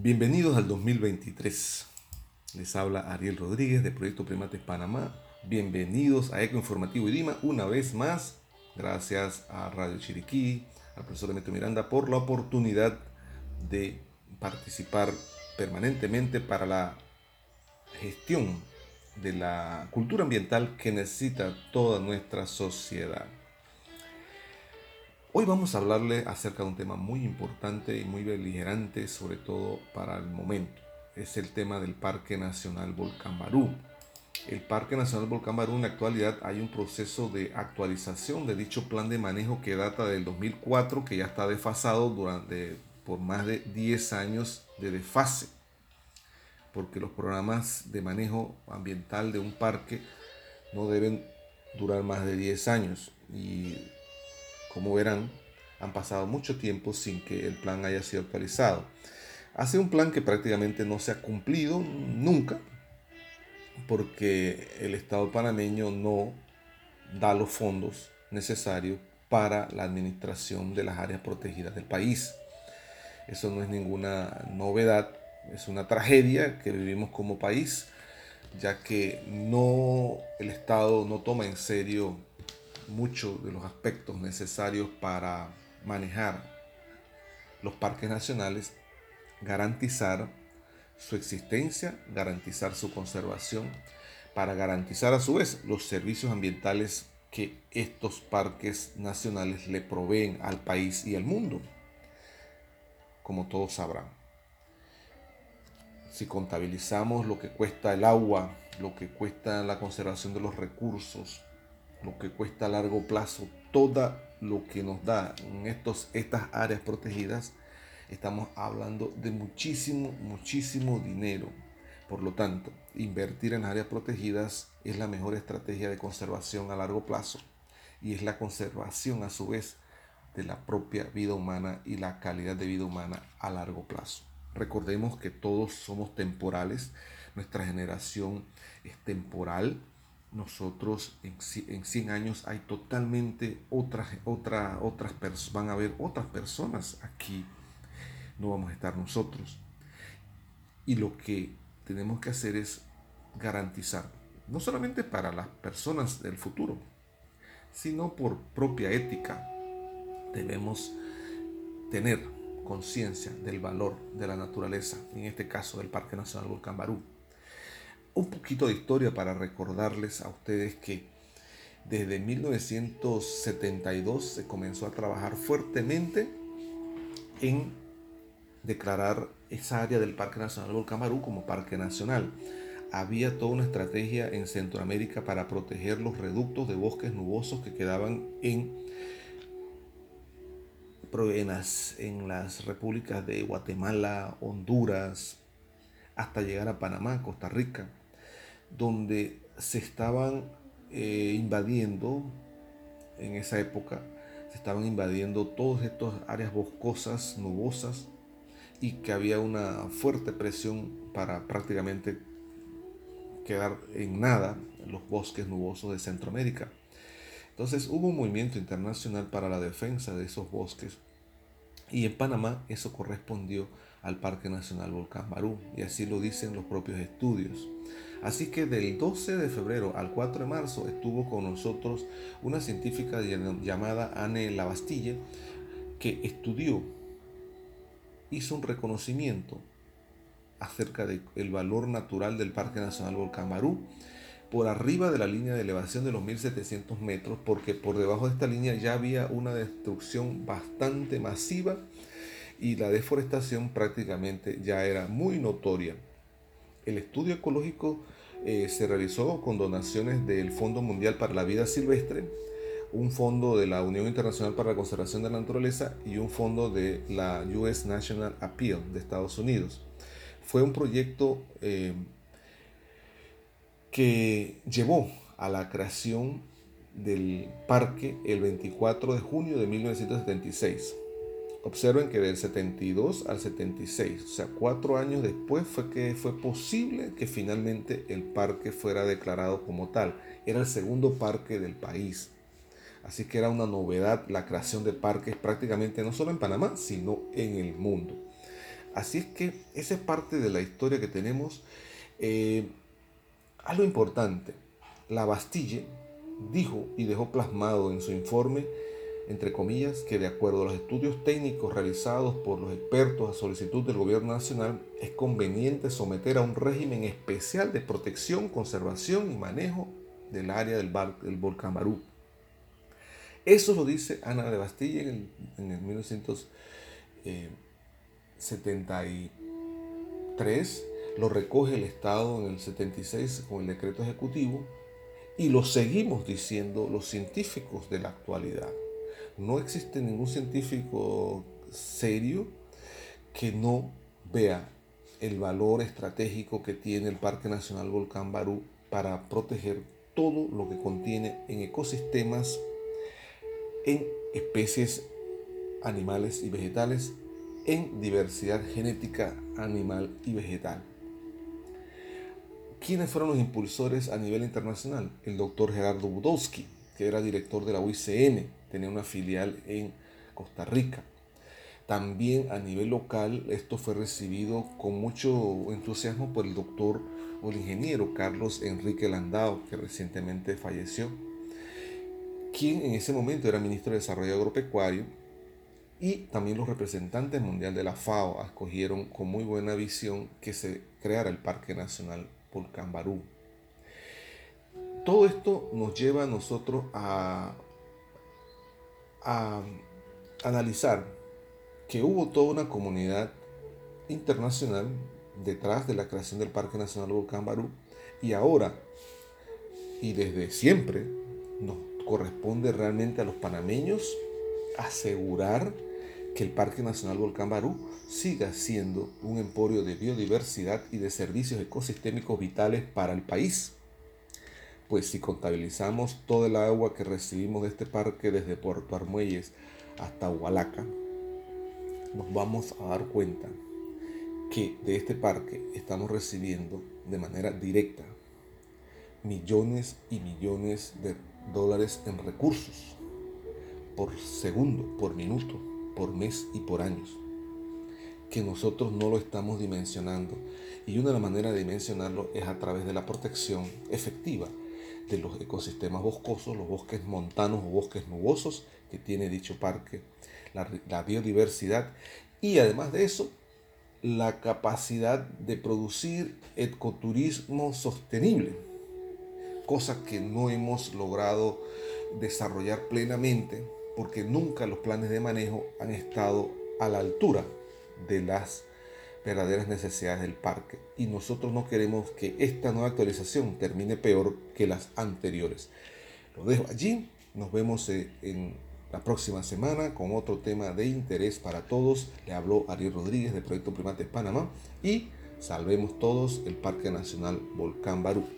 Bienvenidos al 2023. Les habla Ariel Rodríguez de Proyecto Primates Panamá. Bienvenidos a Eco Informativo Idima una vez más. Gracias a Radio Chiriquí, al profesor Emeto Miranda por la oportunidad de participar permanentemente para la gestión de la cultura ambiental que necesita toda nuestra sociedad. Hoy vamos a hablarle acerca de un tema muy importante y muy beligerante, sobre todo para el momento. Es el tema del Parque Nacional Volcán Barú. El Parque Nacional Volcán Barú en la actualidad hay un proceso de actualización de dicho plan de manejo que data del 2004, que ya está desfasado durante, por más de 10 años de desfase. Porque los programas de manejo ambiental de un parque no deben durar más de 10 años. Y como verán, han pasado mucho tiempo sin que el plan haya sido actualizado. Hace un plan que prácticamente no se ha cumplido nunca, porque el Estado panameño no da los fondos necesarios para la administración de las áreas protegidas del país. Eso no es ninguna novedad, es una tragedia que vivimos como país, ya que no el Estado no toma en serio muchos de los aspectos necesarios para manejar los parques nacionales, garantizar su existencia, garantizar su conservación, para garantizar a su vez los servicios ambientales que estos parques nacionales le proveen al país y al mundo, como todos sabrán. Si contabilizamos lo que cuesta el agua, lo que cuesta la conservación de los recursos, lo que cuesta a largo plazo, todo lo que nos da en estos, estas áreas protegidas, estamos hablando de muchísimo, muchísimo dinero. Por lo tanto, invertir en áreas protegidas es la mejor estrategia de conservación a largo plazo y es la conservación a su vez de la propia vida humana y la calidad de vida humana a largo plazo. Recordemos que todos somos temporales, nuestra generación es temporal, nosotros en, 100 años hay totalmente otras, otra, otras personas, van a haber otras personas aquí, no vamos a estar nosotros. Y lo que tenemos que hacer es garantizar, no solamente para las personas del futuro, sino por propia ética, debemos tener conciencia del valor de la naturaleza, en este caso del Parque Nacional Volcán Barú un poquito de historia para recordarles a ustedes que desde 1972 se comenzó a trabajar fuertemente en declarar esa área del Parque Nacional Volcán Barú como Parque Nacional. Había toda una estrategia en Centroamérica para proteger los reductos de bosques nubosos que quedaban en, en, en las repúblicas de Guatemala, Honduras, hasta llegar a Panamá, Costa Rica donde se estaban eh, invadiendo en esa época, se estaban invadiendo todas estas áreas boscosas, nubosas, y que había una fuerte presión para prácticamente quedar en nada los bosques nubosos de Centroamérica. Entonces hubo un movimiento internacional para la defensa de esos bosques y en Panamá eso correspondió al Parque Nacional Volcán Barú y así lo dicen los propios estudios. Así que del 12 de febrero al 4 de marzo estuvo con nosotros una científica llamada Anne Lavastille que estudió, hizo un reconocimiento acerca del valor natural del Parque Nacional Volcán Barú por arriba de la línea de elevación de los 1700 metros porque por debajo de esta línea ya había una destrucción bastante masiva y la deforestación prácticamente ya era muy notoria el estudio ecológico eh, se realizó con donaciones del Fondo Mundial para la Vida Silvestre, un fondo de la Unión Internacional para la Conservación de la Naturaleza y un fondo de la US National Appeal de Estados Unidos. Fue un proyecto eh, que llevó a la creación del parque el 24 de junio de 1976. Observen que del 72 al 76, o sea, cuatro años después fue que fue posible que finalmente el parque fuera declarado como tal. Era el segundo parque del país. Así que era una novedad la creación de parques prácticamente no solo en Panamá, sino en el mundo. Así es que esa es parte de la historia que tenemos. Eh, algo importante, la Bastille dijo y dejó plasmado en su informe, entre comillas, que de acuerdo a los estudios técnicos realizados por los expertos a solicitud del gobierno nacional, es conveniente someter a un régimen especial de protección, conservación y manejo del área del, del volcán Barú. Eso lo dice Ana de Bastille en en el 1973, lo recoge el Estado en el 76 con el decreto ejecutivo y lo seguimos diciendo los científicos de la actualidad. No existe ningún científico serio que no vea el valor estratégico que tiene el Parque Nacional Volcán Barú para proteger todo lo que contiene en ecosistemas, en especies animales y vegetales, en diversidad genética animal y vegetal. ¿Quiénes fueron los impulsores a nivel internacional? El doctor Gerardo Budowski, que era director de la UICN, tenía una filial en Costa Rica. También a nivel local esto fue recibido con mucho entusiasmo por el doctor o el ingeniero Carlos Enrique Landau, que recientemente falleció, quien en ese momento era ministro de Desarrollo Agropecuario, y también los representantes mundiales de la FAO escogieron con muy buena visión que se creara el Parque Nacional Volcán Barú. Todo esto nos lleva a nosotros a, a analizar que hubo toda una comunidad internacional detrás de la creación del Parque Nacional Volcán Barú y ahora y desde siempre nos corresponde realmente a los panameños asegurar que el Parque Nacional Volcán Barú siga siendo un emporio de biodiversidad y de servicios ecosistémicos vitales para el país. Pues si contabilizamos todo el agua que recibimos de este parque desde Puerto Armuelles hasta Hualaca, nos vamos a dar cuenta que de este parque estamos recibiendo de manera directa millones y millones de dólares en recursos por segundo, por minuto por mes y por años, que nosotros no lo estamos dimensionando. Y una de las maneras de dimensionarlo es a través de la protección efectiva de los ecosistemas boscosos, los bosques montanos o bosques nubosos que tiene dicho parque, la, la biodiversidad y además de eso, la capacidad de producir ecoturismo sostenible, cosa que no hemos logrado desarrollar plenamente porque nunca los planes de manejo han estado a la altura de las verdaderas necesidades del parque. Y nosotros no queremos que esta nueva actualización termine peor que las anteriores. Lo dejo allí. Nos vemos eh, en la próxima semana con otro tema de interés para todos. Le habló Ariel Rodríguez de Proyecto Primates Panamá y salvemos todos el Parque Nacional Volcán Barú.